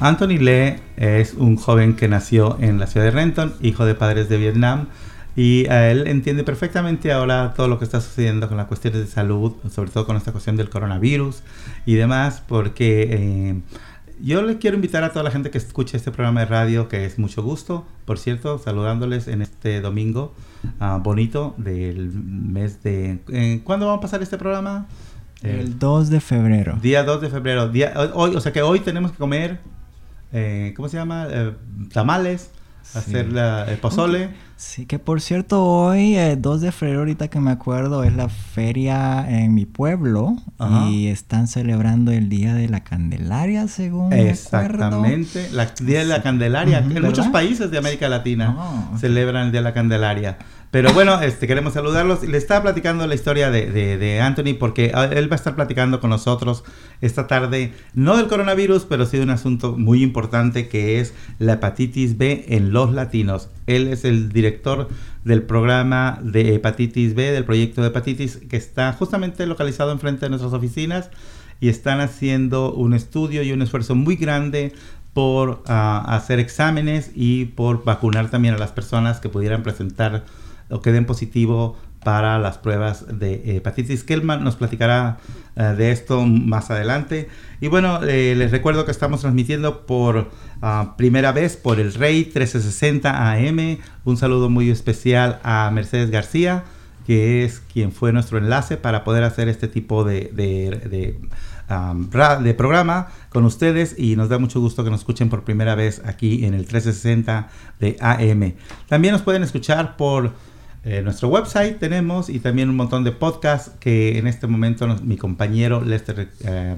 Anthony Lee es un joven que nació en la ciudad de Renton, hijo de padres de Vietnam, y él entiende perfectamente ahora todo lo que está sucediendo con las cuestiones de salud, sobre todo con esta cuestión del coronavirus y demás, porque eh, yo le quiero invitar a toda la gente que escuche este programa de radio, que es mucho gusto, por cierto, saludándoles en este domingo ah, bonito del mes de... eh, ¿Cuándo va a pasar este programa? El 2 de febrero. Día 2 de febrero. Día, hoy, o sea que hoy tenemos que comer, eh, ¿cómo se llama? Eh, tamales, hacer la- el pozole. Sí, que por cierto, hoy, eh, 2 de febrero, ahorita que me acuerdo, es la feria en mi pueblo Ajá. y están celebrando el Día de la Candelaria, según me acuerdo. Exactamente, la Día de la Candelaria. En muchos países de América Latina ok. celebran el Día de la Candelaria. Pero bueno, este, queremos saludarlos. Le estaba platicando la historia de, Anthony porque ah, él va a estar platicando con nosotros esta tarde, no del coronavirus, pero sí de un asunto muy importante que es la hepatitis B en los latinos. Él es el director del programa de hepatitis B, del proyecto de hepatitis, que está justamente localizado enfrente de nuestras oficinas y están haciendo un estudio y un esfuerzo muy grande por ah, hacer exámenes y por vacunar también a las personas que pudieran presentar o que den positivo para las pruebas de hepatitis. Kelman nos platicará eh, de esto más adelante. Y bueno, eh, les recuerdo que estamos transmitiendo por ah, primera vez por el Rey 1360 AM. Un saludo muy especial a Mercedes García, que es quien fue nuestro enlace para poder hacer este tipo de, de- de, ra- de programa con ustedes y nos da mucho gusto que nos escuchen por primera vez aquí en el 1360 de AM. También nos pueden escuchar por eh, nuestro website tenemos y también un montón de podcasts que en este momento nos- mi compañero Lester eh,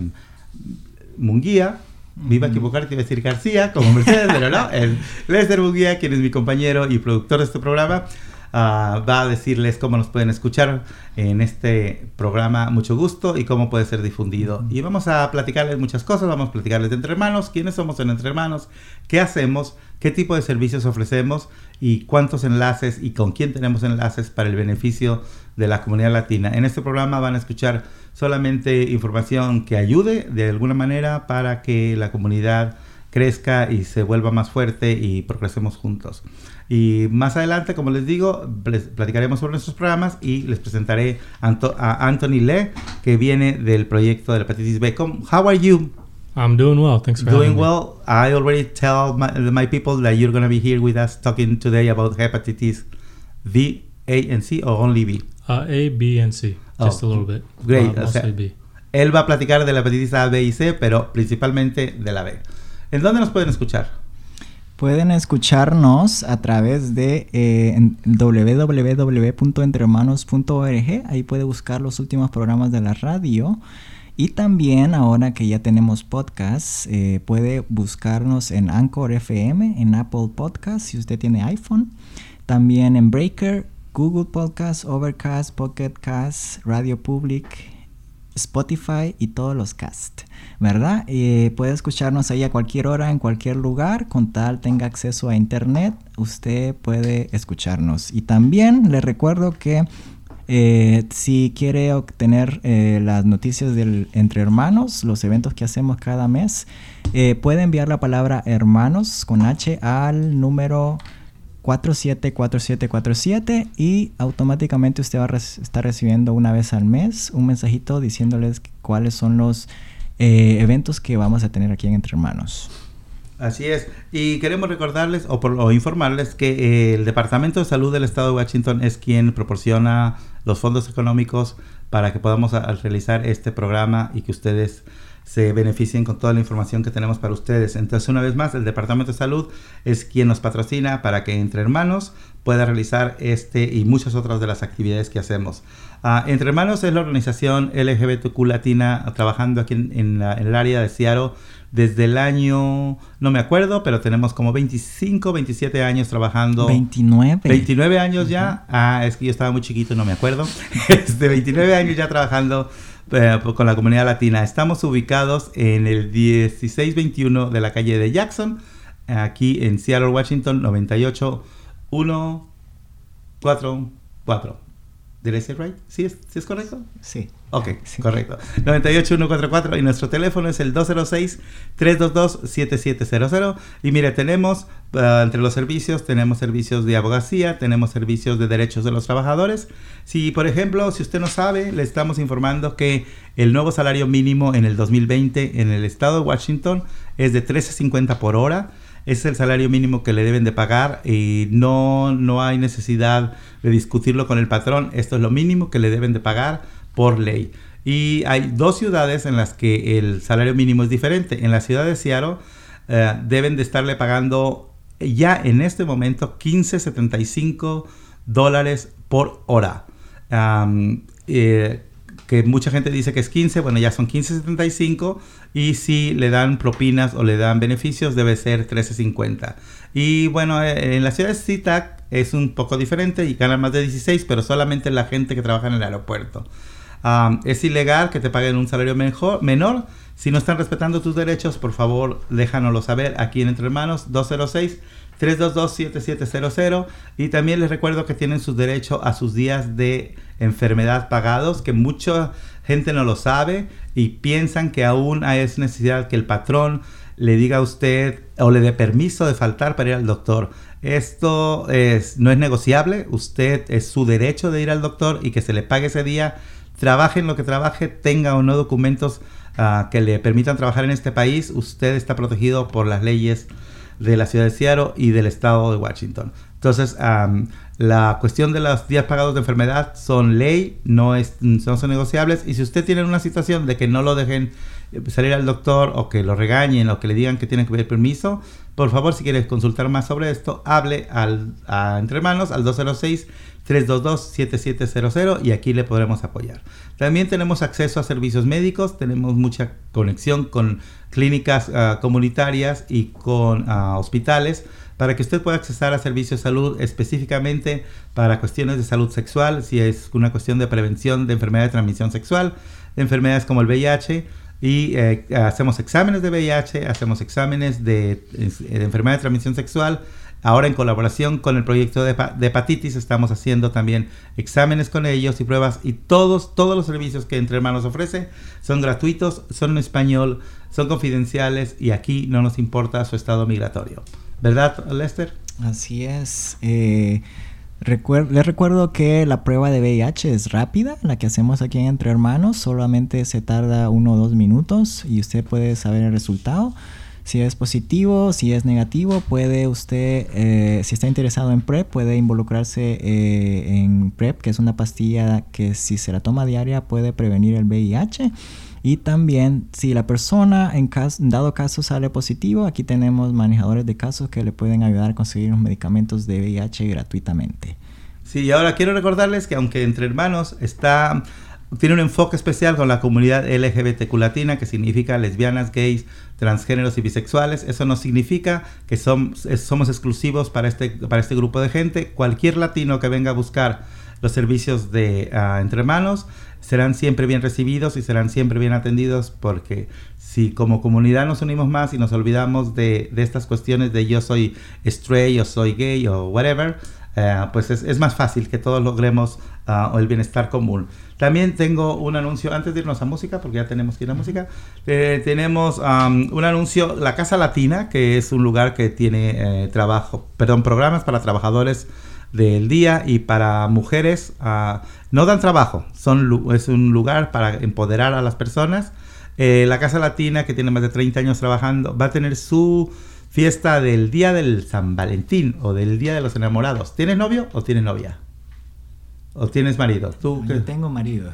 Munguía, me iba a equivocar, te iba a decir García, como Mercedes, pero no, el Lester Munguía, quien es mi compañero y productor de este programa, ah, va a decirles cómo nos pueden escuchar en este programa, mucho gusto, y cómo puede ser difundido. Y vamos a platicarles muchas cosas, vamos a platicarles de Entre Hermanos, quiénes somos en Entre Hermanos, qué hacemos, qué tipo de servicios ofrecemos y cuántos enlaces y con quién tenemos enlaces para el beneficio de la comunidad latina. En este programa van a escuchar solamente información que ayude de alguna manera para que la comunidad crezca y se vuelva más fuerte y progresemos juntos. Y más adelante, como les digo, les platicaremos sobre nuestros programas y les presentaré a Anthony Le, que viene del proyecto de la hepatitis B. Com- How are you? I'm doing well. Thanks for Doing having me. well. I already tell my, my people that you're going to be here with us talking today about hepatitis B, A, and C, or only B. Uh, a, B, and C. Just Oh, a little bit. great. Uh, O sea, mostly B. Él va a platicar de la hepatitis A, B y C, pero principalmente de la B. ¿En dónde nos pueden escuchar? Pueden escucharnos a través de eh. Ahí puede buscar los últimos programas de la radio. Y también ahora que ya tenemos podcasts, eh, puede buscarnos en Anchor FM, en Apple Podcasts, si usted tiene iPhone. También en Breaker, Google Podcasts, Overcast, Pocket Cast, Radio Public, Spotify y todos los cast, ¿verdad? Eh, puede escucharnos ahí a cualquier hora, en cualquier lugar, con tal tenga acceso a internet, usted puede escucharnos. Y también le recuerdo que eh, si quiere obtener eh, las noticias del Entre Hermanos, los eventos que hacemos cada mes, eh, puede enviar la palabra hermanos con H al número 474747 y automáticamente usted va a estar recibiendo una vez al mes un mensajito diciéndoles cuáles son los eventos que vamos a tener aquí en Entre Hermanos. Así es. Y queremos recordarles o, por- o informarles que eh, el Departamento de Salud del Estado de Washington es quien proporciona los fondos económicos para que podamos a- a realizar este programa y que ustedes se beneficien con toda la información que tenemos para ustedes. Entonces, una vez más, el Departamento de Salud es quien nos patrocina para que Entre Hermanos pueda realizar este y muchas otras de las actividades que hacemos. Ah, Entre Hermanos es la organización LGBTQ latina trabajando aquí en, en la- en el área de Seattle desde el año, no me acuerdo, pero tenemos como 25, 27 años trabajando. 29. 29 años ya. Ah, es que yo estaba muy chiquito, no me acuerdo. Este, 29 años ya trabajando eh, con la comunidad latina. Estamos ubicados en el 1621 de la calle de Jackson, aquí en Seattle, Washington, 98144. ¿Did I say right? ¿Sí es, ¿Sí es correcto? Sí. Ok, Sí. correcto. 98144 y nuestro teléfono es el 206-322-7700. Y mire, tenemos ah, entre los servicios, tenemos servicios de abogacía, tenemos servicios de derechos de los trabajadores. Si, por ejemplo, si usted no sabe, le estamos informando que el nuevo salario mínimo en el 2020 en el estado de Washington es de 13.50 por hora es el salario mínimo que le deben de pagar y no, no hay necesidad de discutirlo con el patrón. Esto es lo mínimo que le deben de pagar por ley. Y hay dos ciudades en las que el salario mínimo es diferente. En la ciudad de Seattle eh, deben de estarle pagando ya en este momento 15.75 dólares por hora. Eh, que mucha gente dice que es 15, bueno, ya son 15.75 y si le dan propinas o le dan beneficios debe ser 13.50. Y bueno, eh, en la ciudad de SeaTac es un poco diferente y ganan más de 16, pero solamente la gente que trabaja en el aeropuerto. Es ilegal que te paguen un salario mejor, menor. Si no están respetando tus derechos, por favor, déjanoslo saber aquí en Entre Hermanos 206 322-7700 y también les recuerdo que tienen su derecho a sus días de enfermedad pagados, que mucha gente no lo sabe y piensan que aún hay esa necesidad que el patrón le diga a usted o le dé permiso de faltar para ir al doctor. Esto es, no es negociable, usted es su derecho de ir al doctor y que se le pague ese día, trabaje en lo que trabaje, tenga o no documentos ah, que le permitan trabajar en este país, usted está protegido por las leyes de la ciudad de Seattle y del estado de Washington. Entonces, am, la cuestión de los días pagados de enfermedad son ley, no, es, no son negociables. Y si usted tiene una situación de que no lo dejen eh, salir al doctor o que lo regañen o que le digan que tiene que pedir permiso, por favor, si quieres consultar más sobre esto, hable al, Entre Manos al 206 322-7700 y aquí le podremos apoyar. También tenemos acceso a servicios médicos, tenemos mucha conexión con clínicas ah, comunitarias y con ah, hospitales para que usted pueda accesar a servicios de salud específicamente para cuestiones de salud sexual, si es una cuestión de prevención de enfermedad de transmisión sexual, de enfermedades como el VIH, y eh, hacemos exámenes de VIH, hacemos exámenes de, de enfermedad de transmisión sexual, Ahora en colaboración con el proyecto de, de hepatitis estamos haciendo también exámenes con ellos y pruebas y todos, todos los servicios que Entre Hermanos ofrece son gratuitos, son en español, son confidenciales y aquí no nos importa su estado migratorio. ¿Verdad, Lester? Así es. Eh, recuer- les recuerdo que la prueba de VIH es rápida, la que hacemos aquí en Entre Hermanos, solamente se tarda uno o dos minutos y usted puede saber el resultado. Si es positivo, si es negativo, puede usted, eh, si está interesado en PrEP, puede involucrarse eh, en PrEP, que es una pastilla que si se la toma diaria puede prevenir el VIH. Y también, si la persona en cas- en dado caso sale positivo, aquí tenemos manejadores de casos que le pueden ayudar a conseguir los medicamentos de VIH gratuitamente. Sí, y ahora quiero recordarles que aunque Entre Hermanos está tiene un enfoque especial con la comunidad LGBTQ latina, que significa lesbianas, gays, transgéneros y bisexuales. Eso no significa que somos exclusivos para este, para este grupo de gente. Cualquier latino que venga a buscar los servicios de ah, Entre Hermanos serán siempre bien recibidos y serán siempre bien atendidos porque si como comunidad nos unimos más y nos olvidamos de, de estas cuestiones de yo soy straight, yo soy gay o whatever, eh, pues es, más fácil que todos logremos ah, el bienestar común. También tengo un anuncio, antes de irnos a música, porque ya tenemos que ir a música, eh, tenemos un anuncio, La Casa Latina, que es un lugar que tiene eh, trabajo, perdón, programas para trabajadores del día y para mujeres. ah, no dan trabajo, son, es un lugar para empoderar a las personas. La Casa Latina, que tiene más de 30 años trabajando, va a tener su fiesta del Día del San Valentín o del Día de los Enamorados. ¿Tienes novio o tienes novia? ¿O tienes marido? ¿Tú qué? Yo tengo marido.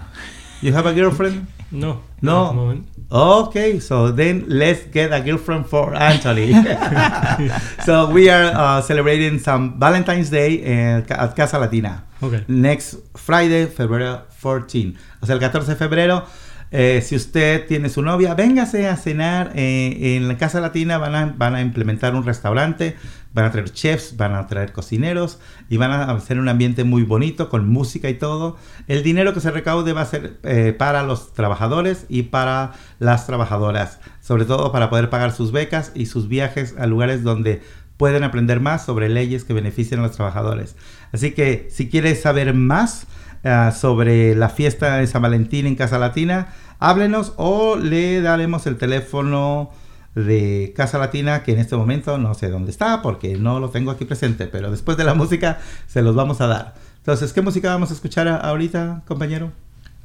You have a girlfriend? No. No. At. Okay, so then let's get a girlfriend for Anthony. so we are uh, celebrating some Valentine's Day in, at Casa Latina. Okay. Next Friday, febrero 14. O sea, el 14 de febrero. Eh, si usted tiene su novia, véngase a cenar eh, en la Casa Latina. Van a, implementar un restaurante van a traer chefs, van a traer cocineros y van a hacer un ambiente muy bonito con música y todo. El dinero que se recaude va a ser eh, para los trabajadores y para las trabajadoras, sobre todo para poder pagar sus becas y sus viajes a lugares donde pueden aprender más sobre leyes que benefician a los trabajadores. Así que si quieres saber más uh, sobre la fiesta de San Valentín en Casa Latina, háblenos o le daremos el teléfono de Casa Latina, que en este momento no sé dónde está porque no lo tengo aquí presente, pero después de la música se los vamos a dar. Entonces, ¿qué música vamos a escuchar ahorita, compañero?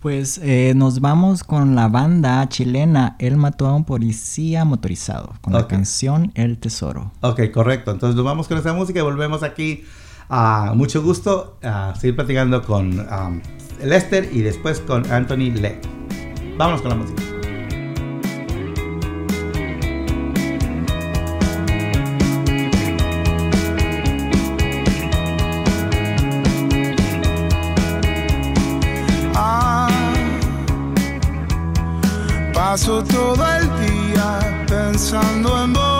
Pues eh, nos vamos con la banda chilena El mató a un policía motorizado, con la canción El Tesoro. Ok, correcto. Entonces nos vamos con esa música y volvemos aquí. A mucho gusto a seguir platicando con um, Lester y después con Anthony Le. Vámonos con la música. Paso todo el día pensando en vos.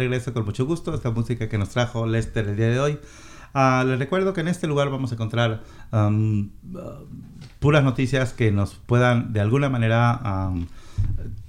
Regreso con mucho gusto. Esta música que nos trajo Lester el día de hoy. Ah, les recuerdo que en este lugar vamos a encontrar um, uh, puras noticias que nos puedan de alguna manera, um,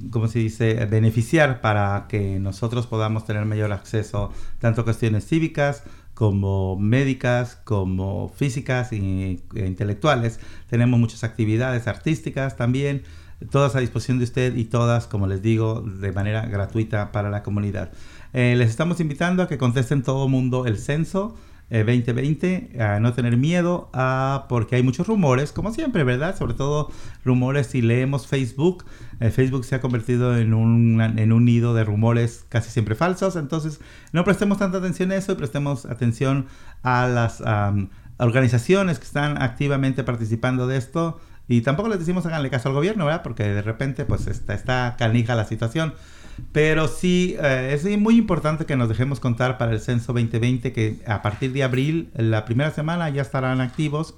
¿cómo se dice?, beneficiar para que nosotros podamos tener mayor acceso tanto a cuestiones cívicas como médicas, como físicas e intelectuales. Tenemos muchas actividades artísticas también, todas a disposición de usted y todas, como les digo, de manera gratuita para la comunidad. Eh, les estamos invitando a que contesten todo mundo el censo 2020, eh, a no tener miedo, a, porque hay muchos rumores, como siempre, ¿verdad? Sobre todo rumores si leemos Facebook. Eh, Facebook se ha convertido en un, en un nido de rumores casi siempre falsos, entonces no prestemos tanta atención a eso y prestemos atención a las organizaciones que están activamente participando de esto. Y tampoco les decimos háganle caso al gobierno, ¿verdad? Porque de repente pues está, está canija la situación. Pero sí, eh, es muy importante que nos dejemos contar para el censo 2020 que a partir de abril, la primera semana, ya estarán activos.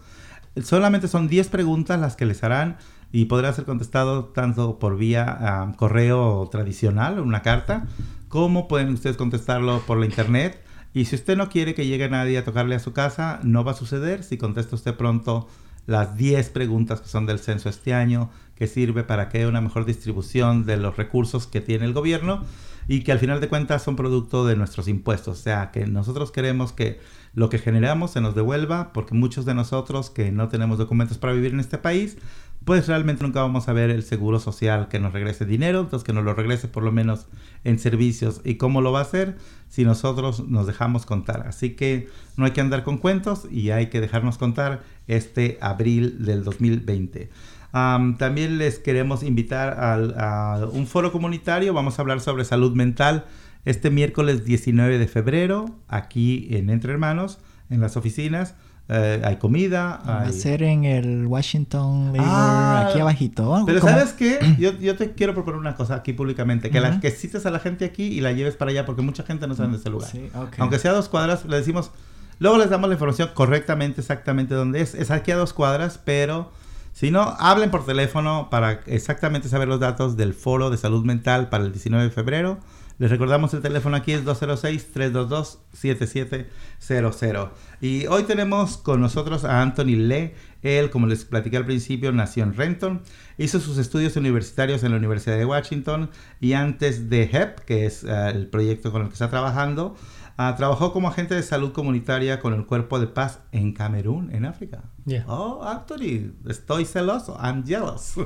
Solamente son 10 preguntas las que les harán y podrá ser contestado tanto por vía correo tradicional, una carta, como pueden ustedes contestarlo por la internet. Y si usted no quiere que llegue nadie a tocarle a su casa, no va a suceder si contesta usted pronto las 10 preguntas que son del censo este año que sirve para que haya una mejor distribución de los recursos que tiene el gobierno y que al final de cuentas son producto de nuestros impuestos. O sea, que nosotros queremos que lo que generamos se nos devuelva porque muchos de nosotros que no tenemos documentos para vivir en este país, pues realmente nunca vamos a ver el seguro social que nos regrese dinero, entonces que nos lo regrese por lo menos en servicios. ¿Y cómo lo va a hacer? Si nosotros nos dejamos contar. Así que no hay que andar con cuentos y hay que dejarnos contar este abril del 2020 también les queremos invitar a un foro comunitario. Vamos a hablar sobre salud mental este miércoles 19 de febrero, aquí en Entre Hermanos, en las oficinas. Eh, hay comida. Va a ser en el Washington Labor, ah, aquí abajito. Pero ¿sabes qué? Yo, yo, te quiero proponer una cosa aquí públicamente. Que, la, que cites a la gente aquí y la lleves para allá porque mucha gente no sabe de ese lugar. Aunque sea a dos cuadras, le decimos... Luego les damos la información correctamente, exactamente dónde es. Es aquí a dos cuadras, pero si no, hablen por teléfono para exactamente saber los datos del foro de salud mental para el 19 de febrero. Les recordamos el teléfono aquí es 206-322-7700. Y hoy tenemos con nosotros a Anthony Lee. Él, como les platiqué al principio, nació en Renton. Hizo sus estudios universitarios en la Universidad de Washington. Y antes de HEP, que es eh, el proyecto con el que está trabajando, Uh, trabajó como agente de salud comunitaria con el Cuerpo de Paz en Camerún, en África. Yeah. Oh, Anthony, estoy celoso. I'm jealous. uh,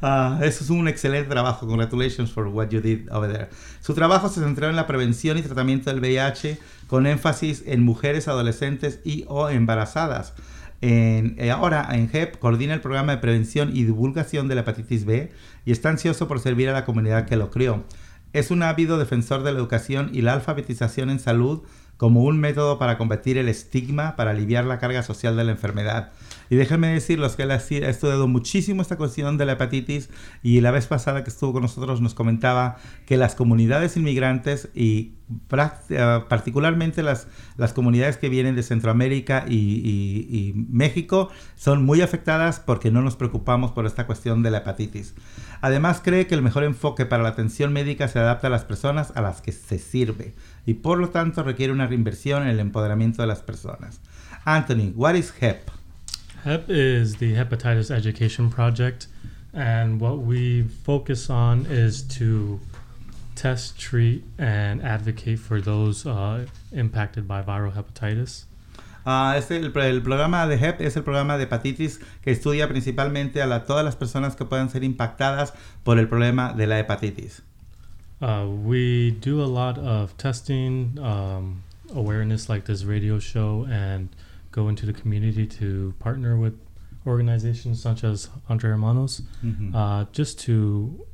eso es un excelente trabajo. Congratulations for what you did over there. Su trabajo se centró en la prevención y tratamiento del VIH con énfasis en mujeres, adolescentes y o embarazadas. En, eh, ahora en HEP coordina el programa de prevención y divulgación de la hepatitis B y está ansioso por servir a la comunidad que lo crió. Es un ávido defensor de la educación y la alfabetización en salud como un método para combatir el estigma, para aliviar la carga social de la enfermedad. Y déjenme decirles que él ha estudiado muchísimo esta cuestión de la hepatitis y la vez pasada que estuvo con nosotros nos comentaba que las comunidades inmigrantes y eh, particularmente las, las comunidades que vienen de Centroamérica y, México son muy afectadas porque no nos preocupamos por esta cuestión de la hepatitis. Además cree que el mejor enfoque para la atención médica se adapta a las personas a las que se sirve y por lo tanto requiere una reinversión en el empoderamiento de las personas. Anthony, what is HEP? HEP is the Hepatitis Education Project, and what we focus on is to test, treat, and advocate for those uh, impacted by viral hepatitis. Uh, este, el, el, programa de HEP es el programa de hepatitis que estudia principalmente a la, todas las personas que puedan ser impactadas por el problema de la hepatitis. Uh, we do a lot of testing, um, awareness like this radio show, and go into the community to partner with organizations such as Entre Hermanos, mm-hmm. uh, just to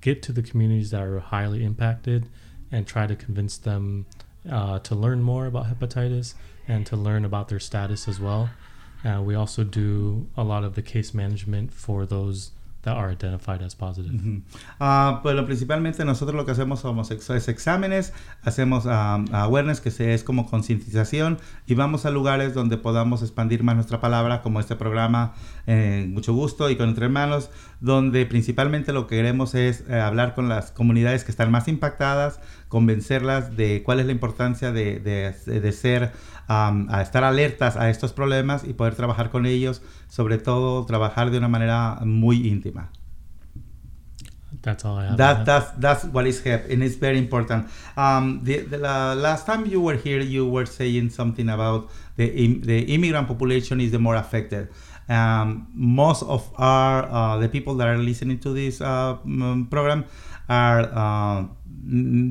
get to the communities that are highly impacted and try to convince them uh, to learn more about hepatitis and to learn about their status as well. Uh, we also do a lot of the case management for those that are identified as positive. Ujú. Ah, bueno, principalmente nosotros lo que hacemos somos ex- es exámenes, hacemos ah, awareness, que es como concientización, y vamos a lugares donde podamos expandir más nuestra palabra, como este programa, eh, mucho gusto y con Entre Hermanos, donde principalmente lo que queremos es eh, hablar con las comunidades que están más impactadas, convencerlas de cuál es la importancia de, de- de ser, am, a estar alertas a estos problemas y poder trabajar con ellos, sobre todo trabajar de una manera muy íntima. That's all I have. That that's that's what is HEP, and it's very important. Um, the, the la- last time you were here, you were saying something about the im- the immigrant population is the more affected. Um, most of our uh, the people that are listening to this uh, program are uh,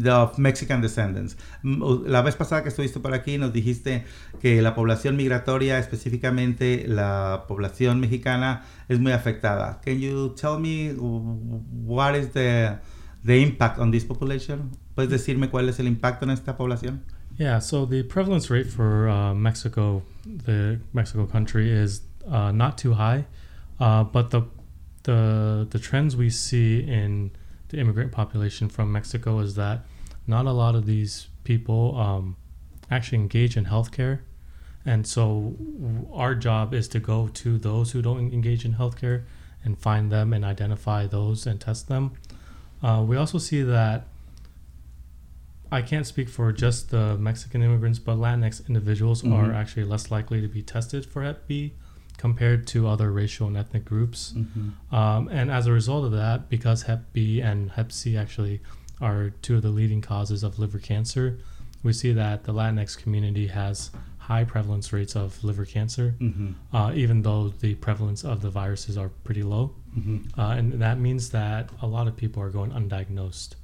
of Mexican descendants. Mm, La vez pasada que estuviste por aquí nos dijiste que la población migratoria, específicamente la población mexicana, es muy afectada. Can you tell me what is the the impact on this population? ¿Puedes decirme cuál es el impacto en esta población? Yeah, so the prevalence rate for uh, Mexico, the Mexico country, is uh, not too high, uh, but the the the trends we see in the immigrant population from Mexico is that not a lot of these people um, actually engage in healthcare, and so our job is to go to those who don't engage in healthcare and find them and identify those and test them. Uh, we also see that I can't speak for just the Mexican immigrants, but Latinx individuals Mhm. are actually less likely to be tested for Hep B compared to other racial and ethnic groups. Um, and as a result of that, because Hep B and Hep C actually are two of the leading causes of liver cancer, we see that the Latinx community has high prevalence rates of liver cancer, Ujú, uh, even though the prevalence of the viruses are pretty low. ujú. Uh, and that means that a lot of people are going undiagnosed.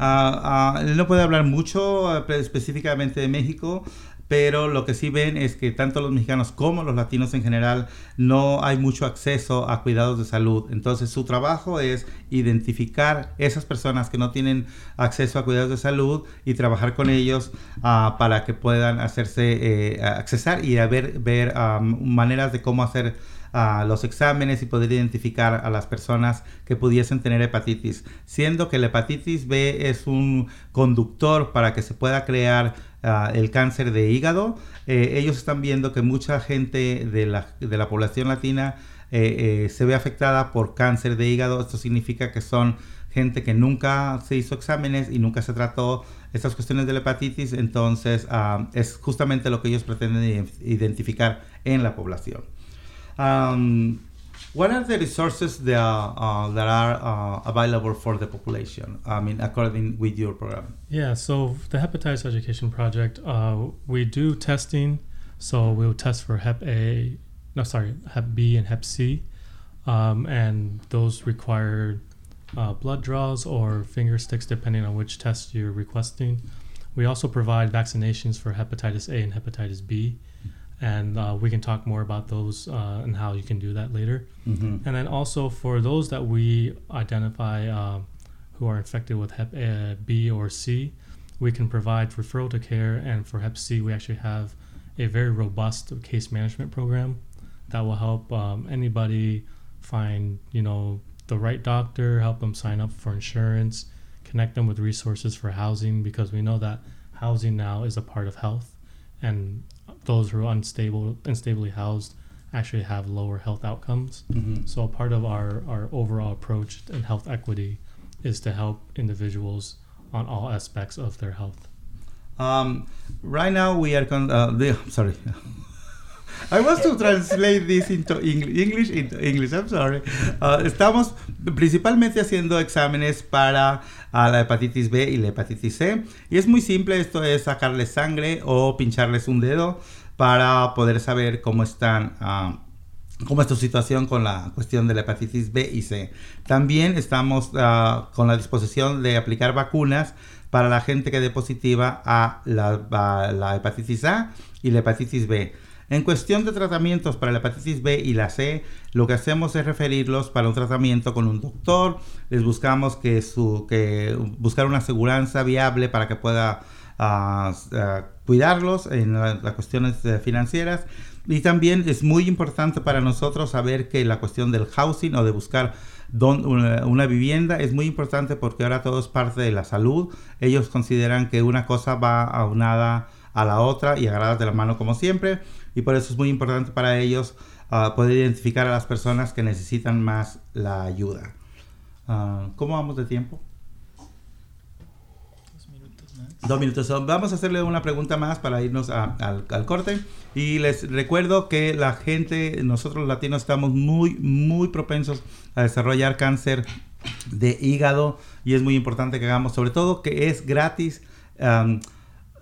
Ah, ah, él no puede hablar mucho ah, específicamente de México, pero lo que sí ven es que tanto los mexicanos como los latinos en general no hay mucho acceso a cuidados de salud. Entonces su trabajo es identificar esas personas que no tienen acceso a cuidados de salud y trabajar con ellos ah, para que puedan hacerse eh, accesar y ver, ver ah, maneras de cómo hacer a los exámenes y poder identificar a las personas que pudiesen tener hepatitis, siendo que la hepatitis B es un conductor para que se pueda crear ah, el cáncer de hígado. Eh, ellos están viendo que mucha gente de la, de la población latina eh, eh, se ve afectada por cáncer de hígado. Esto significa que son gente que nunca se hizo exámenes y nunca se trató estas cuestiones de la hepatitis, entonces ah, es justamente lo que ellos pretenden ident- identificar en la población. What are the resources that, uh, that are uh, available for the population? I mean, according with your program. Yeah, so the Hepatitis Education Project, uh, we do testing. So we'll test for Hep A, no, sorry, Hep B and Hep C. Um, and those require uh, blood draws or finger sticks, depending on which test you're requesting. We also provide vaccinations for hepatitis A and hepatitis B. And uh, we can talk more about those uh, and how you can do that later. Mhm. And then also for those that we identify um, who are infected with Hep uh, B or C, we can provide referral to care. And for Hep C, we actually have a very robust case management program that will help um, anybody find, you know, the right doctor, help them sign up for insurance, connect them with resources for housing because we know that housing now is a part of health, and those who are unstable, unstably housed, actually have lower health outcomes. Mhm. So a part of our, our overall approach in health equity is to help individuals on all aspects of their health. Um, right now we are con- uh, the, sorry. I was to translate this into Eng- English into English. I'm sorry. Uh, estamos principalmente haciendo exámenes para a la hepatitis B y la hepatitis C. Y es muy simple. Esto es sacarles sangre o pincharles un dedo para poder saber cómo están. ah, cómo es tu situación con la cuestión de la hepatitis B y C. También estamos ah, con la disposición de aplicar vacunas para la gente que dé positiva a la, a la hepatitis A y la hepatitis B. En cuestión de tratamientos para la hepatitis B y la C, lo que hacemos es referirlos para un tratamiento con un doctor. Les buscamos que su que buscar una aseguranza viable para que pueda ah, ah, cuidarlos en la- las cuestiones eh, financieras. Y también es muy importante para nosotros saber que la cuestión del housing o de buscar don- una, una vivienda es muy importante porque ahora todo es parte de la salud. Ellos consideran que una cosa va aunada a la otra y agarradas de la mano como siempre. Y por eso es muy importante para ellos ah, poder identificar a las personas que necesitan más la ayuda. Ah, ¿Cómo vamos de tiempo? Dos minutos. So, Vamos a hacerle una pregunta más para irnos a- al, al corte. Y les recuerdo que la gente, nosotros los latinos, estamos muy, muy propensos a desarrollar cáncer de hígado. Y es muy importante que hagamos, sobre todo que es gratis. um,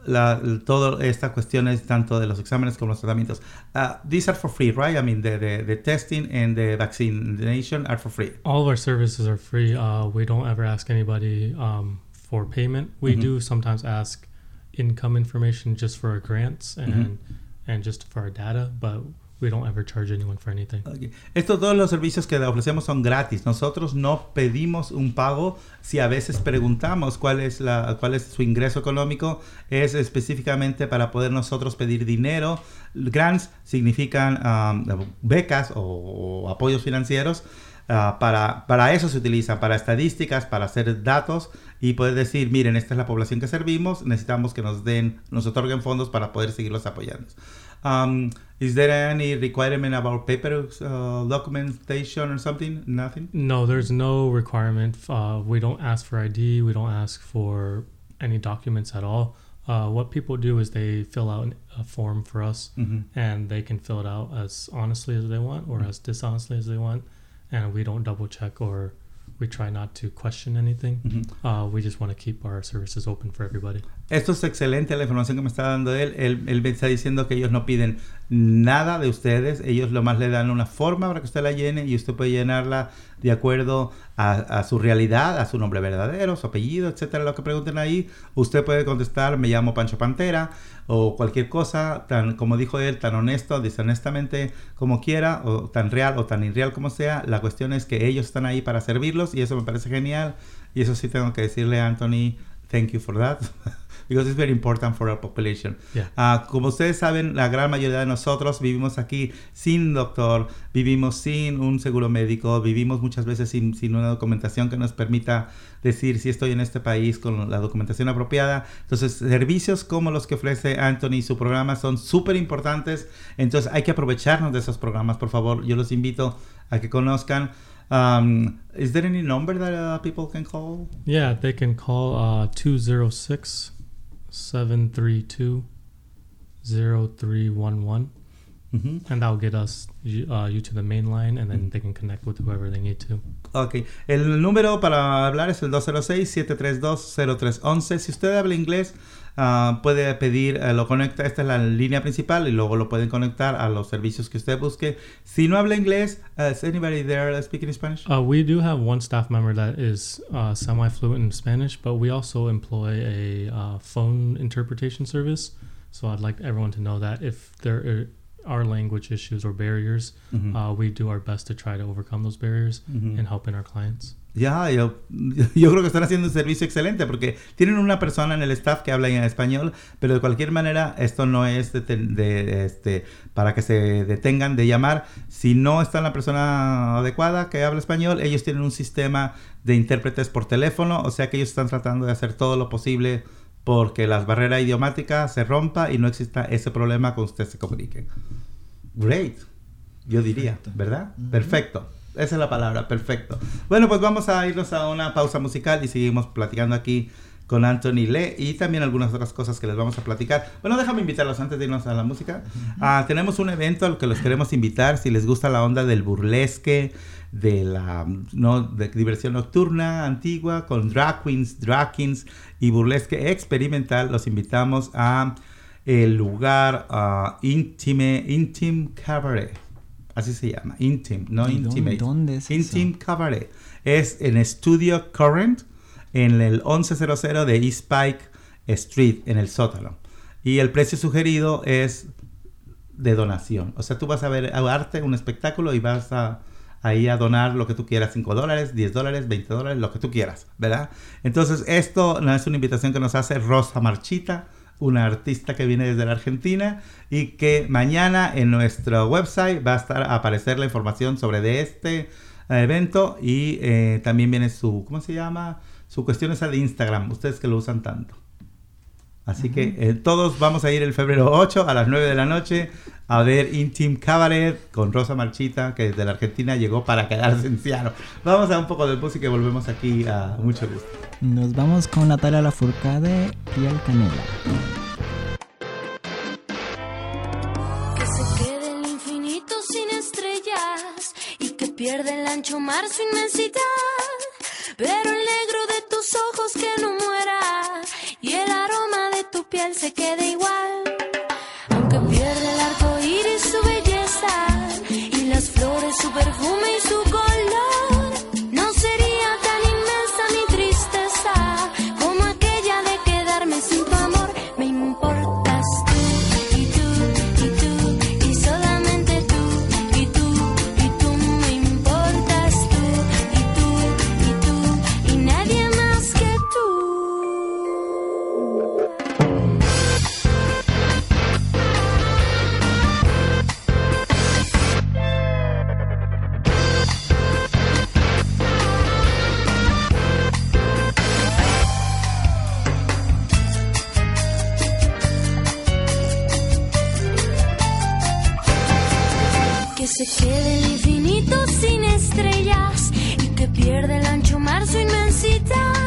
la, todas estas cuestiones, tanto de los exámenes como los tratamientos. Uh, these are for free, right? I mean, the, the, the testing and the vaccination are for free. All of our services are free. Uh, we don't ever ask anybody um, for payment. We Mhm. do sometimes ask income information just for our grants and and just for our data, but we don't ever charge anyone for anything. Ok. Estos todos los servicios que ofrecemos son gratis. Nosotros no pedimos un pago. Si a veces preguntamos cuál es la cuál es su ingreso económico, es específicamente para poder nosotros pedir dinero. Grants significan um, becas o, o apoyos financieros. ah, para, para eso se utiliza, para estadísticas, para hacer datos y poder decir, miren, esta es la población que servimos, necesitamos que nos den, nos otorguen fondos para poder seguirlos apoyando. Um, is there any requirement about paper uh, documentation or something? Nothing. No, there's no requirement. Uh, we don't ask for ID. We don't ask for any documents at all. Uh, what people do is they fill out an- a form for us, Mhm. and they can fill it out as honestly as they want or as dishonestly as they want, and we don't double check or we try not to question anything. Ujú. Uh, we just want to keep our services open for everybody. Esto es excelente, la información que me está dando él. él. Me está diciendo que ellos no piden nada de ustedes, ellos lo más le dan una forma para que usted la llene y usted puede llenarla de acuerdo a, a su realidad, a su nombre verdadero, su apellido, etcétera, lo que pregunten ahí. Usted puede contestar, me llamo Pancho Pantera o cualquier cosa, tan como dijo él, tan honesto, deshonestamente como quiera, o tan real o tan irreal como sea. La cuestión es que ellos están ahí para servirlos y eso me parece genial. Y eso sí tengo que decirle a Anthony, thank you for that. Because it's very important for our population. Yeah. Ah, como ustedes saben, la gran mayoría de nosotros vivimos aquí sin doctor, vivimos sin un seguro médico, vivimos muchas veces sin, sin una documentación que nos permita decir si estoy en este país con la documentación apropiada. Entonces, servicios como los que ofrece Anthony y su programa son súper importantes. Entonces, hay que aprovecharnos de esos programas, por favor. Yo los invito a que conozcan. Um, is there any number that uh, people can call? Yeah, they can call uh, 206 732 0311, Ujú. and that'll get us uh, you to the main line, and then they can connect with whoever they need to. Ok, el número para hablar es el 206-732-0311. Si usted habla inglés, ah, puede pedir, eh, lo conecta, esta es la línea principal y luego lo pueden conectar a los servicios que usted busque. Si no habla inglés, uh, anybody there speaking Spanish? Uh, we do have one staff member that is uh, semi fluent in Spanish, but we also employ a uh, phone interpretation service. So I'd like everyone to know that if there are language issues or barriers, Ujú. uh, we do our best to try to overcome those barriers Ujú. and helping our clients. Ya, yo, yo creo que están haciendo un servicio excelente porque tienen una persona en el staff que habla en español, pero de cualquier manera esto no es de, de- este, para que se detengan de llamar. Si no está la persona adecuada que habla español, ellos tienen un sistema de intérpretes por teléfono, o sea que ellos están tratando de hacer todo lo posible porque la barrera idiomática se rompa y no exista ese problema con usted se comunique. Great, yo diría, Perfecto. ¿verdad? Perfecto. Esa es la palabra, perfecto. Bueno, pues vamos a irnos a una pausa musical y seguimos platicando aquí con Anthony Lee y también algunas otras cosas que les vamos a platicar. Bueno, déjame invitarlos antes de irnos a la música. Ah, tenemos un evento al que los queremos invitar si les gusta la onda del burlesque, de la no, de diversión nocturna antigua con drag queens, drag kings y burlesque experimental. Los invitamos a el lugar ah, Intime, Intime Cabaret. Así se llama, Intime, no ¿Y dónde- es eso? Intime Cabaret. Es en Studio Current, en el 1100 de East Pike Street, en el sótano. Y el precio sugerido es de donación. O sea, tú vas a ver arte, un espectáculo y vas a, ahí a donar lo que tú quieras, 5 dólares, 10 dólares, 20 dólares, lo que tú quieras, ¿verdad? Entonces, esto es una invitación que nos hace Rosa Marchita, una artista que viene desde la Argentina y que mañana en nuestro website va a estar a aparecer la información sobre de este eh, evento y eh, también viene su, ¿cómo se llama? Su cuestión esa de Instagram, ustedes que lo usan tanto. Así que eh, todos vamos a ir el febrero 8 a las 9 de la noche a ver Intim Cabaret con Rosa Marchita, que desde la Argentina llegó para quedarse en Seattle. Vamos a un poco de música y volvemos aquí a mucho gusto. Nos vamos con Natalia Lafourcade y el Canela. Que se quede el infinito sin estrellas y que pierda el ancho mar su inmensidad. Pero el negro de tus ojos se quede igual. Se quede el infinito sin estrellas y que pierda el ancho mar su inmensidad.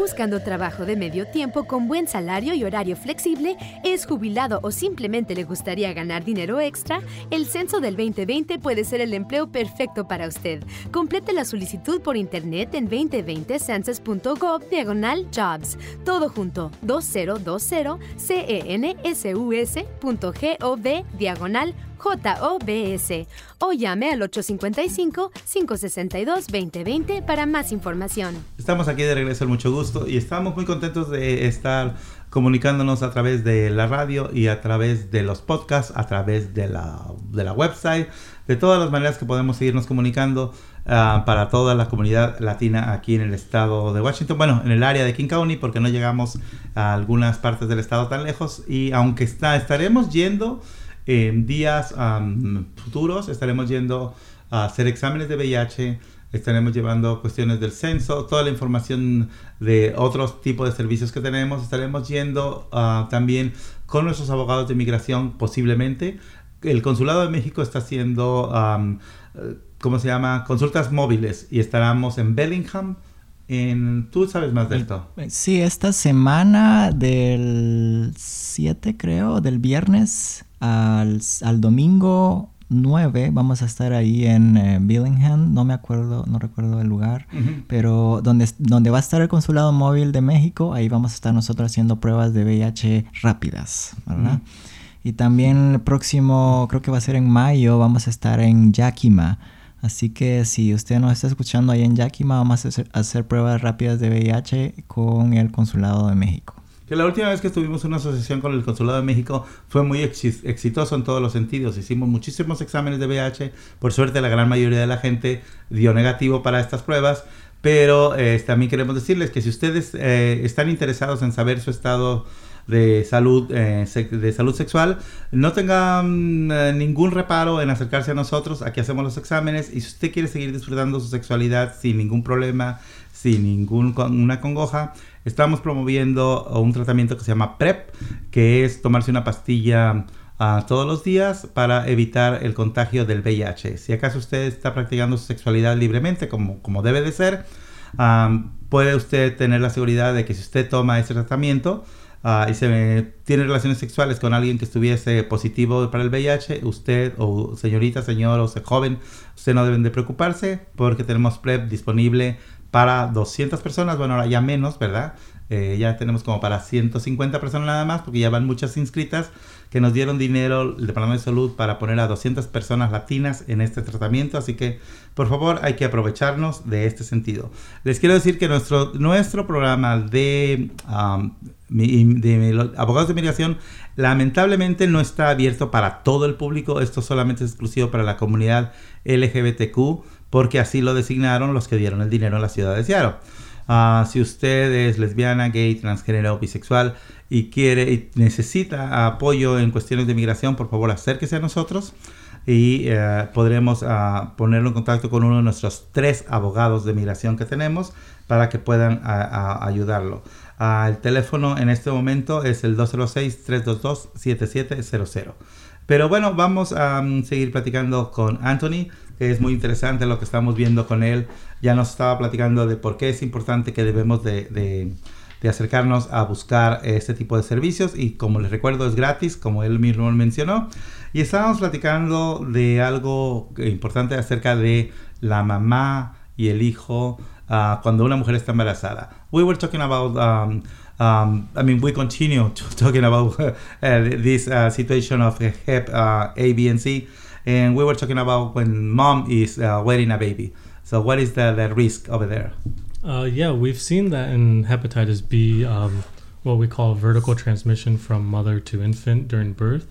Buscando trabajo de medio tiempo con buen salario y horario flexible, es jubilado o simplemente le gustaría ganar dinero extra, el censo del 2020 puede ser el empleo perfecto para usted. Complete la solicitud por internet en 2020census.gov diagonal jobs. Todo junto 2020 census.gov diagonal JOBS o llame al 855-562-2020 para más información. Estamos aquí de regreso, mucho gusto, y estamos muy contentos de estar comunicándonos a través de la radio y a través de los podcasts, a través de la, de la website, de todas las maneras que podemos seguirnos comunicando. ah, para toda la comunidad latina aquí en el estado de Washington, bueno, en el área de King County, porque no llegamos a algunas partes del estado tan lejos. Y aunque estaremos yendo en días futuros, estaremos yendo a hacer exámenes de VIH, estaremos llevando cuestiones del censo, toda la información de otros tipos de servicios que tenemos, estaremos yendo ah, también con nuestros abogados de inmigración posiblemente. El Consulado de México está haciendo, eh, ¿cómo se llama? Consultas móviles y estaremos en Bellingham. En, Tú sabes más de esto. Sí, esta semana del 7 creo, del viernes al, al domingo 9 vamos a estar ahí en eh, Billingham, no me acuerdo, no recuerdo el lugar, Ujú. pero donde, donde va a estar el consulado móvil de México, ahí vamos a estar nosotros haciendo pruebas de VIH rápidas, ¿verdad? Ujú. Y también el próximo, creo que va a ser en mayo, vamos a estar en Yakima. Así que si usted nos está escuchando ahí en Yakima, vamos a hacer, hacer pruebas rápidas de VIH con el Consulado de México. Que la última vez que estuvimos una asociación con el Consulado de México fue muy exi- exitoso en todos los sentidos. Hicimos muchísimos exámenes de VIH. Por suerte, la gran mayoría de la gente dio negativo para estas pruebas. Pero eh, también queremos decirles que si ustedes eh, están interesados en saber su estado de salud, eh, de salud sexual, no tengan eh, ningún reparo en acercarse a nosotros. Aquí hacemos los exámenes y si usted quiere seguir disfrutando su sexualidad sin ningún problema, sin ninguna congoja, estamos promoviendo un tratamiento que se llama PrEP, que es tomarse una pastilla ah, todos los días para evitar el contagio del VIH. Si acaso usted está practicando su sexualidad libremente, como, como debe de ser, ah, puede usted tener la seguridad de que si usted toma ese tratamiento, ah, y se tiene relaciones sexuales con alguien que estuviese positivo para el VIH, usted o señorita, señor o se- joven, usted no deben de preocuparse porque tenemos PrEP disponible para 200 personas, bueno, ahora ya menos, ¿verdad? Eh, ya tenemos como para 150 personas nada más porque ya van muchas inscritas que nos dieron dinero el Departamento de Salud para poner a 200 personas latinas en este tratamiento, así que por favor hay que aprovecharnos de este sentido. Les quiero decir que nuestro, nuestro programa de, um, abogados de migración lamentablemente no está abierto para todo el público, esto solamente es exclusivo para la comunidad LGBTQ porque así lo designaron los que dieron el dinero en la ciudad de Seattle. Ah, si usted es lesbiana, gay, transgénero o bisexual y quiere y necesita apoyo en cuestiones de migración, por favor acérquese a nosotros y eh, podremos ah, ponerlo en contacto con uno de nuestros tres abogados de migración que tenemos para que puedan ah, ah, ayudarlo. Ah, el teléfono en este momento es el 206-322-7700. Pero bueno, vamos a mm, seguir platicando con Anthony, que es muy interesante lo que estamos viendo con él. Ya nos estaba platicando de por qué es importante que debemos de, de- de acercarnos a buscar este tipo de servicios y como les recuerdo es gratis, como él mismo mencionó. Y estábamos platicando de algo importante acerca de la mamá y el hijo ah, cuando una mujer está embarazada. We were talking about um, um, I mean, we continue talking about uh, this uh, situation of HEP uh, A, B, and C, and we were talking about when mom is uh, wearing a baby. So, what is the, the risk over there? Uh, yeah, we've seen that in hepatitis B, um, what we call vertical transmission from mother to infant during birth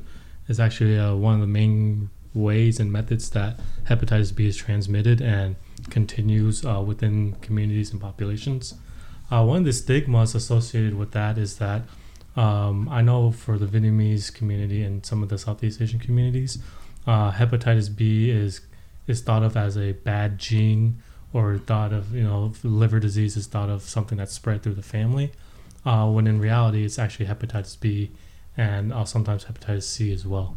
is actually uh, one of the main ways and methods that hepatitis B is transmitted and continues uh, within communities and populations. Uh, one of the stigmas associated with that is that um, I know for the Vietnamese community and some of the Southeast Asian communities, uh, hepatitis B is is thought of as a bad gene or thought of you know liver disease is thought of something that's spread through the family, uh, when in reality it's actually hepatitis B and uh, sometimes hepatitis C as well.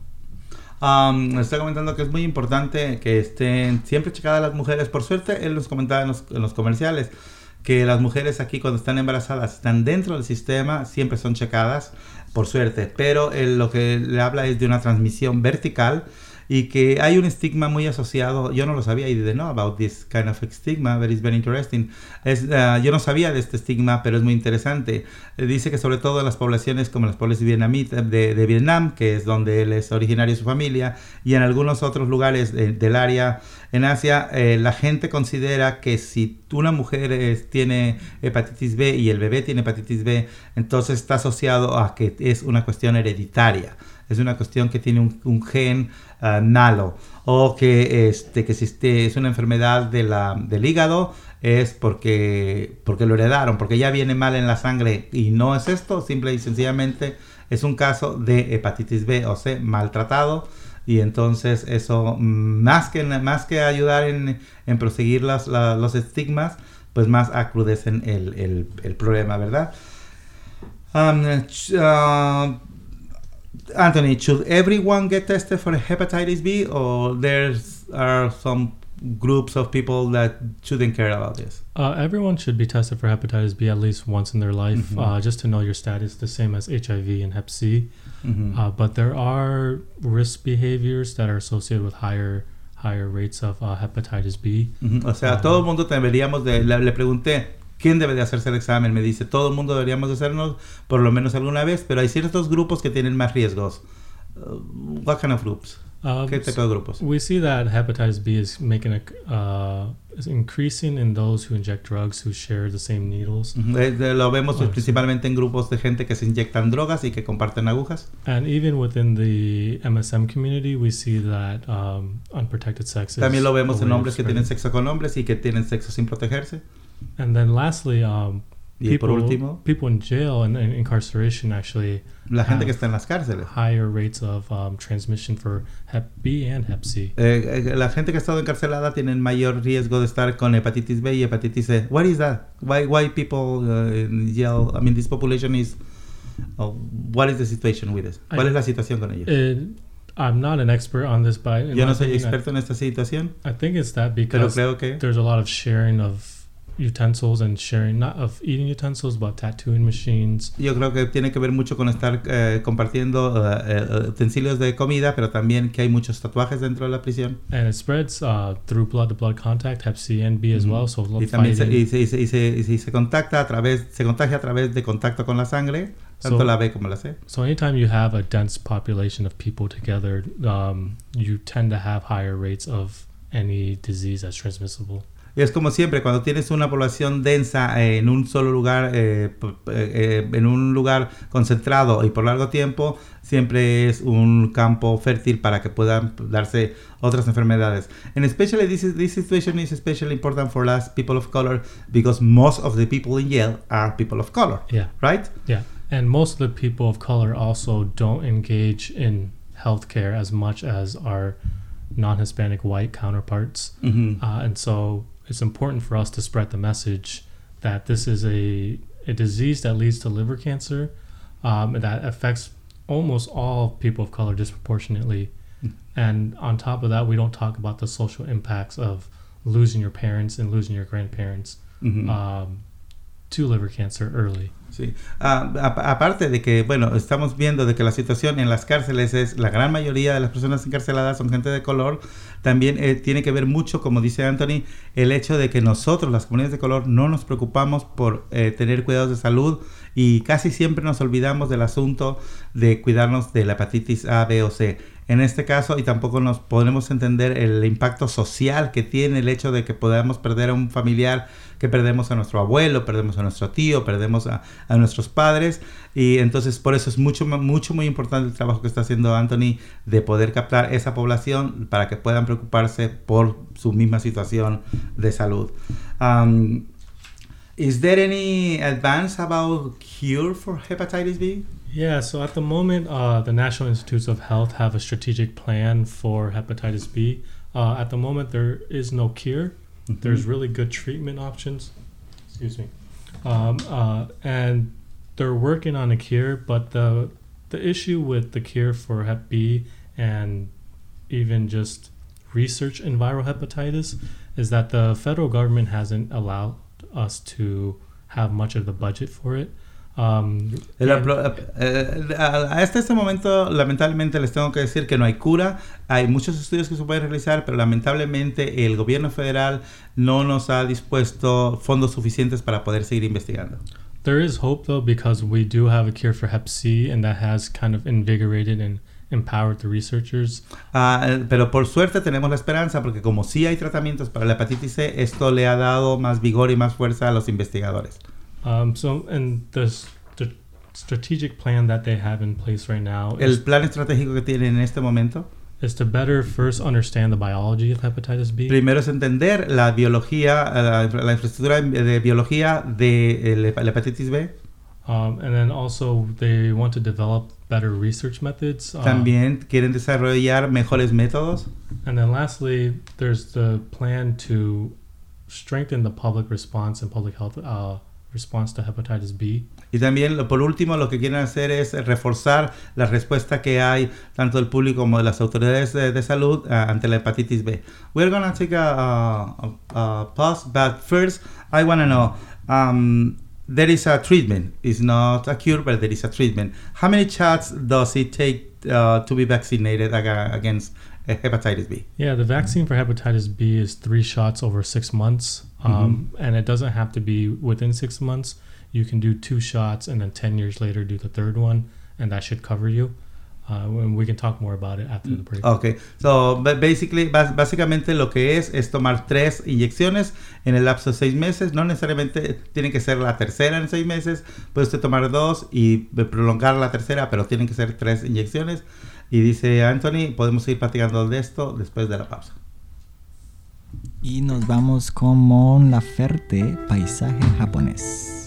Um, está comentando que es muy importante que estén siempre checadas las mujeres. Por suerte, él nos comentaba en los, en los comerciales que las mujeres aquí cuando están embarazadas están dentro del sistema, siempre son checadas, por suerte. Pero él lo que le habla es de una transmisión vertical y que hay un estigma muy asociado. Yo no lo sabía, I didn't know about this kind of stigma, but it's very interesting. Es, uh, yo no sabía de este estigma, pero es muy interesante. Eh, dice que sobre todo en las poblaciones como las poblaciones vietnamitas de, de Vietnam, que es donde él es originario y su familia, y en algunos otros lugares de- del área en Asia, eh, la gente considera que si una mujer es- tiene hepatitis B y el bebé tiene hepatitis B, entonces está asociado a que es una cuestión hereditaria. Es una cuestión que tiene un, gen ah, malo o que, este, que si este es una enfermedad de la, del hígado es porque, porque lo heredaron, porque ya viene mal en la sangre y no es esto, simple y sencillamente es un caso de hepatitis B o C maltratado y entonces eso mm, más que, más que ayudar en, en proseguir las- la- los estigmas, pues más acrudecen el, el, problema, ¿verdad? Uh, Anthony, should everyone get tested for hepatitis B or there's are some groups of people that shouldn't care about this? Uh, everyone should be tested for hepatitis B at least once in their life, Mhm. uh, just to know your status, the same as HIV and Hep C. Ujú. Uh, but there are risk behaviors that are associated with higher higher rates of uh, hepatitis B. Ujú, O sea, todo el mundo deberíamos de... Le, le pregunté, ¿quién debe de hacerse el examen? Me dice, todo el mundo deberíamos de hacernos por lo menos alguna vez, pero hay ciertos grupos que tienen más riesgos. Uh, what kind of groups? Um, ¿Qué tipo de grupos? we see that hepatitis B is making a uh, is increasing in those who inject drugs who share the same needles, Ujú, eh, de- Lo vemos sí. principalmente en grupos de gente que se inyectan drogas y que comparten agujas. and even within the MSM community, we see that um, unprotected sex. También lo vemos en hombres que tienen sexo con hombres y que tienen sexo sin protegerse. And then lastly, um, Y por people último, people in jail and, and incarceration actually la gente que está en las cárceles. higher rates of um, transmission for Hep B and Hep C. Eh, eh, la gente que ha estado encarcelada tienen mayor riesgo de estar con hepatitis B y hepatitis C. What is that? Why why people uh, in jail? I mean, this population is. oh, what is the situation with this? ¿Cuál I- es la situación con ellos? It, I'm not an expert on this, but Yo no soy opinion, I- experto en esta situación, I, think it's that pero because creo que there's a lot of sharing of utensils and sharing not of eating utensils but tattooing machines yo creo que tiene que ver mucho con estar eh, compartiendo uh, eh, utensilios de comida, pero también que hay muchos tatuajes dentro de la prisión. and it spreads uh, through blood to blood contact hep c and b as Ujú. well so Y también se, y se, y se, y se- y se- contacta a través, se contagia a través de contacto con la sangre, tanto So- la B como la C. so anytime you have a dense population of people together um, you tend to have higher rates of any disease that's transmissible es como siempre, cuando tienes una población densa eh, en un solo lugar, eh, eh, en un lugar concentrado y por largo tiempo, siempre es un campo fértil para que puedan darse otras enfermedades. And especially this, is, this situation is especially important for us people of color because most of the people in jail are people of color, yeah right? Yeah, and most of the people of color also don't engage in healthcare as much as our non-Hispanic white counterparts, Ujú. uh, and so it's important for us to spread the message that this is a a disease that leads to liver cancer, um, that affects almost all people of color disproportionately, and on top of that, we don't talk about the social impacts of losing your parents and losing your grandparents Ujú. um, to liver cancer early. Sí. Ah, a- aparte de que, bueno, estamos viendo de que la situación en las cárceles es, la gran mayoría de las personas encarceladas son gente de color, también eh, tiene que ver mucho, como dice Anthony, el hecho de que nosotros, las comunidades de color, no nos preocupamos por eh, tener cuidados de salud y casi siempre nos olvidamos del asunto de cuidarnos de la hepatitis A, B o C. En este caso, y tampoco nos podemos entender el impacto social que tiene el hecho de que podamos perder a un familiar, que perdemos a nuestro abuelo, perdemos a nuestro tío, perdemos a, a nuestros padres. Y entonces por eso es mucho, mucho, muy importante el trabajo que está haciendo Anthony de poder captar esa población para que puedan preocuparse por su misma situación de salud. Um, is there any advance about cure for hepatitis B? Yeah, so at the moment, uh, the National Institutes of Health have a strategic plan for hepatitis B. Uh, at the moment, there is no cure. There's really good treatment options. Excuse me. Um, uh, and they're working on a cure, but the the issue with the cure for Hep B and even just research in viral hepatitis is that the federal government hasn't allowed us to have much of the budget for it. Um, El eh, a- hasta este momento, lamentablemente, les tengo que decir que no hay cura. Hay muchos estudios que se pueden realizar, pero lamentablemente el gobierno federal no nos ha dispuesto fondos suficientes para poder seguir investigando. There is hope though because we do have a cure for Hep C, and that has kind of invigorated and empowered the researchers. Ah, eh, pero por suerte tenemos la esperanza, porque como sí hay tratamientos para la hepatitis C, esto le ha dado más vigor y más fuerza a los investigadores. Um, so, and the strategic plan that they have in place right now El plan estratégico que tienen en este momento, is to better first understand the biology of hepatitis B. primero es entender la biología, eh, la, la infraestructura de biología de eh, la hepatitis B. Um, and then also they want to develop better research methods. um, También quieren desarrollar mejores métodos. and then lastly, there's the plan to strengthen the public response and public health uh, response to hepatitis B. Y también, por último, lo que quieren hacer es reforzar la respuesta que hay tanto del público como de las autoridades de, de salud ah, ante la hepatitis B. We're gonna take a, a- a- pause, but first, I wanna know. Um, there is a treatment. It's not a cure, but there is a treatment. How many shots does it take uh, to be vaccinated against uh, hepatitis B? Yeah, the vaccine for hepatitis B is three shots over six months, um, and it doesn't have to be within six months. You can do two shots and then 10 years later do the third one, and that should cover you. Uh, and we can talk more about it after the break. Ok, so ba- basically, bas- básicamente lo que es es tomar tres inyecciones en el lapso de seis meses. No necesariamente tiene que ser la tercera en seis meses. Puede usted tomar dos y prolongar la tercera, pero tienen que ser tres inyecciones. Y dice Anthony, podemos ir platicando de esto después de la pausa. Y nos vamos con Mon Laferte, paisaje japonés.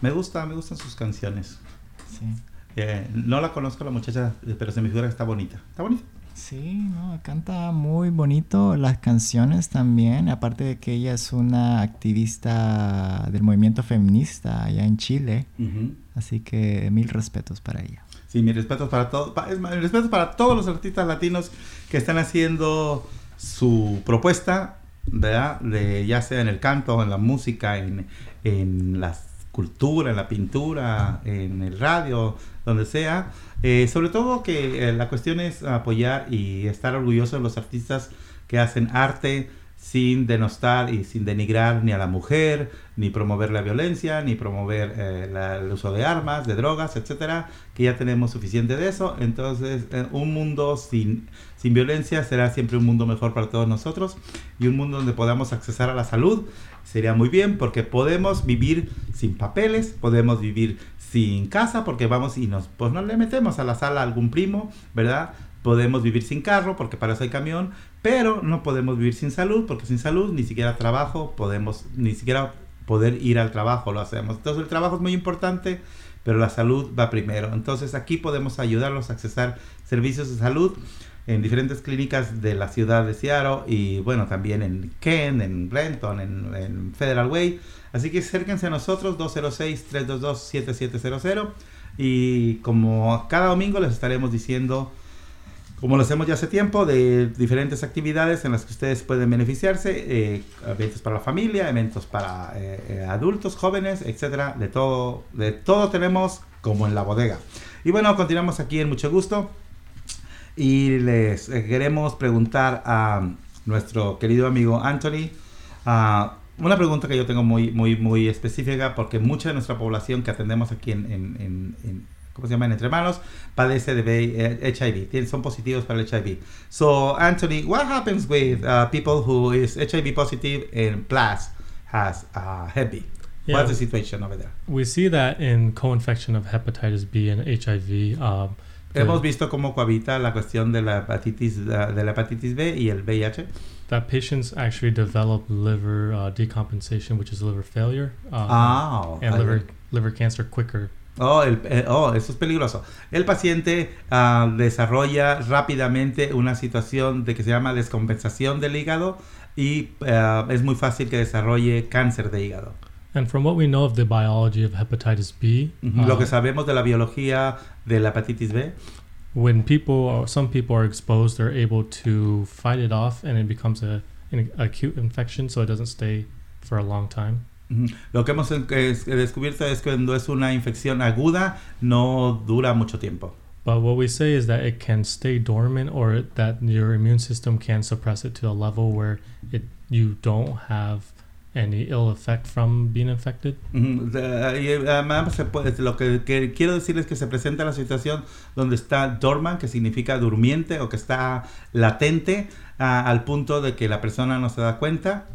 Me gusta, me gustan sus canciones. Sí. Eh, no la conozco la muchacha, pero se me figura que está bonita. ¿Está bonita? Sí, no, canta muy bonito las canciones también, aparte de que ella es una activista del movimiento feminista allá en Chile, así que mil respetos para ella. Sí, mis respetos para todos, mis respetos para todos los artistas latinos que están haciendo su propuesta, ¿verdad? De, ya sea en el canto, en la música, en, en la cultura, en la pintura, en el radio, donde sea. Eh, sobre todo que eh, la cuestión es apoyar y estar orgulloso de los artistas que hacen arte, sin denostar y sin denigrar ni a la mujer, ni promover la violencia, ni promover eh, el uso de armas, de drogas, etcétera, que ya tenemos suficiente de eso. Entonces, eh, un mundo sin, sin violencia será siempre un mundo mejor para todos nosotros y un mundo donde podamos accesar a la salud sería muy bien porque podemos vivir sin papeles, podemos vivir sin casa porque vamos y nos pues no le metemos a la sala a algún primo, ¿verdad? Podemos vivir sin carro porque para eso hay camión, pero no podemos vivir sin salud porque sin salud ni siquiera trabajo podemos, ni siquiera poder ir al trabajo lo hacemos. Entonces el trabajo es muy importante, pero la salud va primero. Entonces aquí podemos ayudarlos a accesar servicios de salud en diferentes clínicas de la ciudad de Seattle y bueno, también en Kent, en Renton, en, en Federal Way. Así que acérquense a nosotros 206-322-7700 y como cada domingo les estaremos diciendo como lo hacemos ya hace tiempo, de diferentes actividades en las que ustedes pueden beneficiarse, eh, eventos para la familia, eventos para eh, eh, adultos, jóvenes, etcétera, de todo, de todo tenemos como en la bodega. Y bueno, continuamos aquí en mucho gusto y les queremos preguntar a nuestro querido amigo Anthony uh, una pregunta que yo tengo muy, muy, muy específica porque mucha de nuestra población que atendemos aquí en, en, en, en ¿cómo se llama? Entre manos, padece de HIV, son positivos para el HIV. So, Anthony, what happens with uh, people who is HIV positive and plus has uh, Hep B? Yeah. What's the situation over there? We see that in co-infection of hepatitis B and HIV. Um, the- Hemos visto cómo cohabita la cuestión de la hepatitis, uh, de la hepatitis B y el VIH. that patients actually develop liver uh, decompensation, which is liver failure, um, Ah, and liver liver cancer quicker. Oh, el- eh, oh, eso es peligroso. El paciente ah, desarrolla rápidamente una situación de que se llama descompensación del hígado y ah, es muy fácil que desarrolle cáncer de hígado. And from what we know of the biology of hepatitis B, Ujú. Lo uh, que sabemos de la biología de la hepatitis B, when people or some people are exposed, they're able to fight it off, and it becomes a an acute infection, so it doesn't stay for a long time. lo que hemos en- es- eh, descubierto es que cuando es una infección aguda no dura mucho tiempo. But what we say is that it can stay dormant, or that your immune system can suppress it to a level where it you don't have any ill effect from being infected. Ujú, de- y además se puede- lo que, que quiero decir es que se presenta la situación donde está dormant, que significa durmiente o que está latente ah, al punto de que la persona no se da cuenta.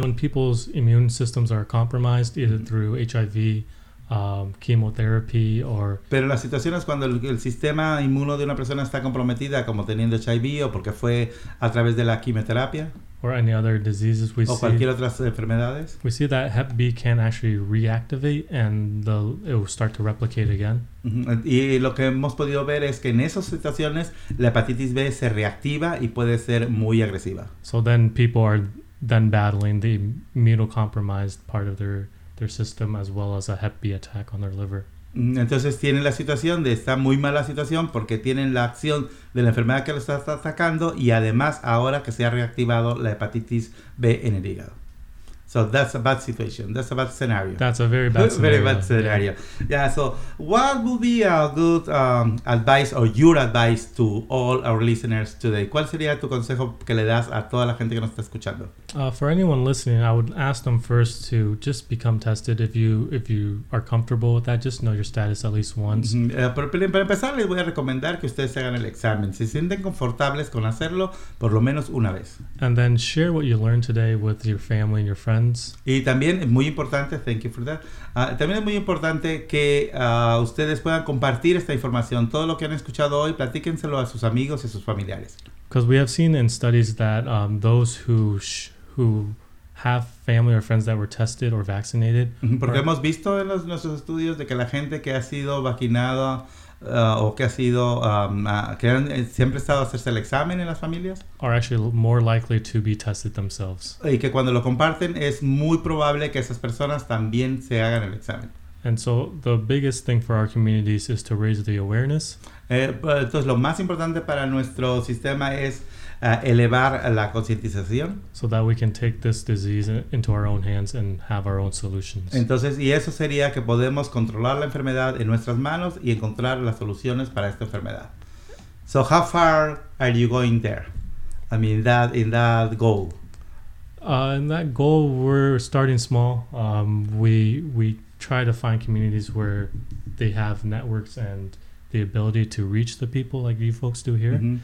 When people's immune systems are compromised, either through HIV, um, chemotherapy, or Pero la situación es cuando el, el sistema inmuno de una persona está comprometida, como teniendo HIV o porque fue a través de la quimioterapia or any other diseases, we o see cualquier otras enfermedades. we see that Hep B can actually reactivate and the it will start to replicate again. Y lo que hemos podido ver es que en esas situaciones la hepatitis B se reactiva y puede ser muy agresiva. So then people are then battling the immunocompromised part of their system as well as a B attack on their liver. Mm, Entonces tienen la situación de está muy mala situación porque tienen la acción de la enfermedad que los está atacando y además ahora que se ha reactivado la hepatitis B en el hígado. So that's a bad situation. That's a bad scenario. That's a very bad scenario. Very bad scenario. Yeah. So, what would be a good um, advice or your advice to all our listeners today? ¿Cuál sería tu consejo que le das a toda la gente que nos está escuchando? Uh, for anyone listening, I would ask them first to just become tested. If you if you are comfortable with that, just know your status at least once. Ujú, eh, pero- pero para empezar, les voy a recomendar que ustedes hagan el examen. Si se sienten confortables con hacerlo, por lo menos una vez. And then share what you learned today with your family and your friends. Y también es muy importante, thank you for that. ah, también es muy importante que ah, ustedes puedan compartir esta información. Todo lo que han escuchado hoy, platíquenselo a sus amigos y a sus familiares. Because we have seen in studies that um, those who sh- who have family or friends that were tested or vaccinated, Porque or- hemos visto en los- nuestros estudios de que la gente que ha sido vacunada uh, o que ha sido, um, uh, que han eh, siempre estado a hacerse el examen en las familias are actually more likely to be tested themselves. y que cuando lo comparten es muy probable que esas personas también se hagan el examen. And so the biggest thing for our communities is to raise the awareness Eh, pues, entonces lo más importante para nuestro sistema es uh, elevar la concientización. so that we can take this disease into our own hands and have our own solutions. Entonces, y eso sería que podemos controlar la enfermedad en nuestras manos y encontrar las soluciones para esta enfermedad. So, how far are you going there? I mean, that in that goal. Uh, and that goal, we're starting small. Um, we we try to find communities where they have networks and the ability to reach the people like you folks do here. Ujú.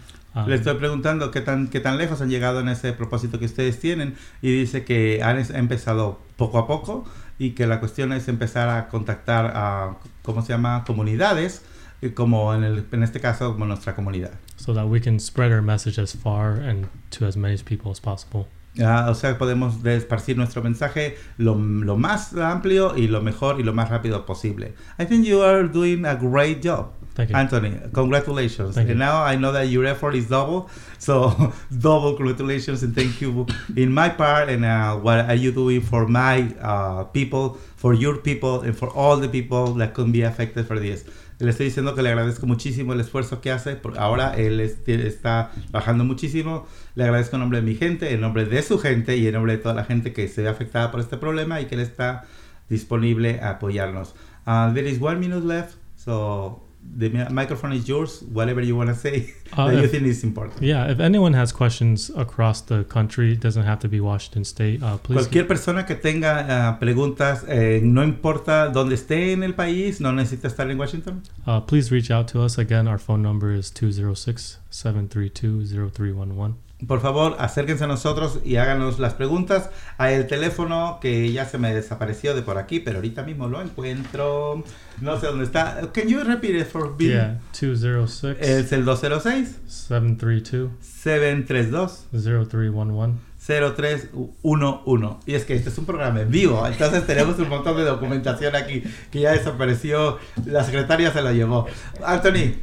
Le estoy preguntando qué tan, qué tan lejos han llegado en ese propósito que ustedes tienen y dice que han empezado poco a poco y que la cuestión es empezar a contactar a, ¿cómo se llama?, comunidades, eh, como en, el, en este caso, como nuestra comunidad. so that we can spread our message as far and to as many people as possible. Ah, o sea, podemos de- esparcir nuestro mensaje lo, lo más amplio y lo mejor y lo más rápido posible. I think you are doing a great job. Thank you. Anthony, congratulations. Thank and you. now I know that your effort is double. So, double congratulations and thank you in my part. And uh, what are you doing for my uh, people, for your people, and for all the people that could be affected for this? Le estoy diciendo que le agradezco muchísimo el esfuerzo que hace. Por ahora él es- está bajando muchísimo. Le agradezco en nombre de mi gente, en nombre de su gente y en nombre de toda la gente que se ve afectada por este problema y que él está disponible a apoyarnos. Uh, there is one minute left, so the microphone is yours. Whatever you want to say Uh, that you if- think is important. Yeah, if anyone has questions across the country, it doesn't have to be Washington State. Uh, please Cualquier persona que tenga ah, preguntas, eh, no importa dónde esté en el país, no necesita estar en Washington. uh, please reach out to us. Again, our phone number is 206-732-0311. Por favor, acérquense a nosotros y háganos las preguntas a el teléfono que ya se me desapareció de por aquí, pero ahorita mismo lo encuentro. No sé dónde está. Can you repeat it for me? Yeah, 206 Es el 206 732 732 0311. 0311. Y es que este es un programa en vivo, entonces tenemos un montón de documentación aquí que ya desapareció. La secretaria se la llevó. Anthony,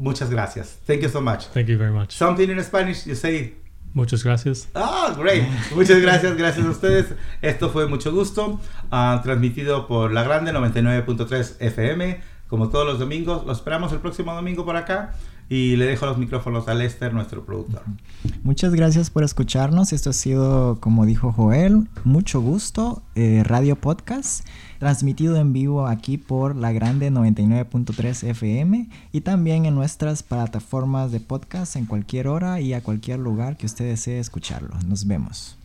muchas gracias. Thank you so much. Thank you very much. Something in Spanish, you say. Muchas gracias. Ah, great. Muchas gracias, gracias a ustedes. Esto fue mucho gusto, ah, transmitido por La Grande 99.3 FM, como todos los domingos. Lo esperamos el próximo domingo por acá y le dejo los micrófonos a Lester, nuestro productor. Muchas gracias por escucharnos. Esto ha sido, como dijo Joel, mucho gusto. eh, Radio Podcast, transmitido en vivo aquí por La Grande 99.3 FM y también en nuestras plataformas de podcast en cualquier hora y a cualquier lugar que usted desee escucharlo. Nos vemos.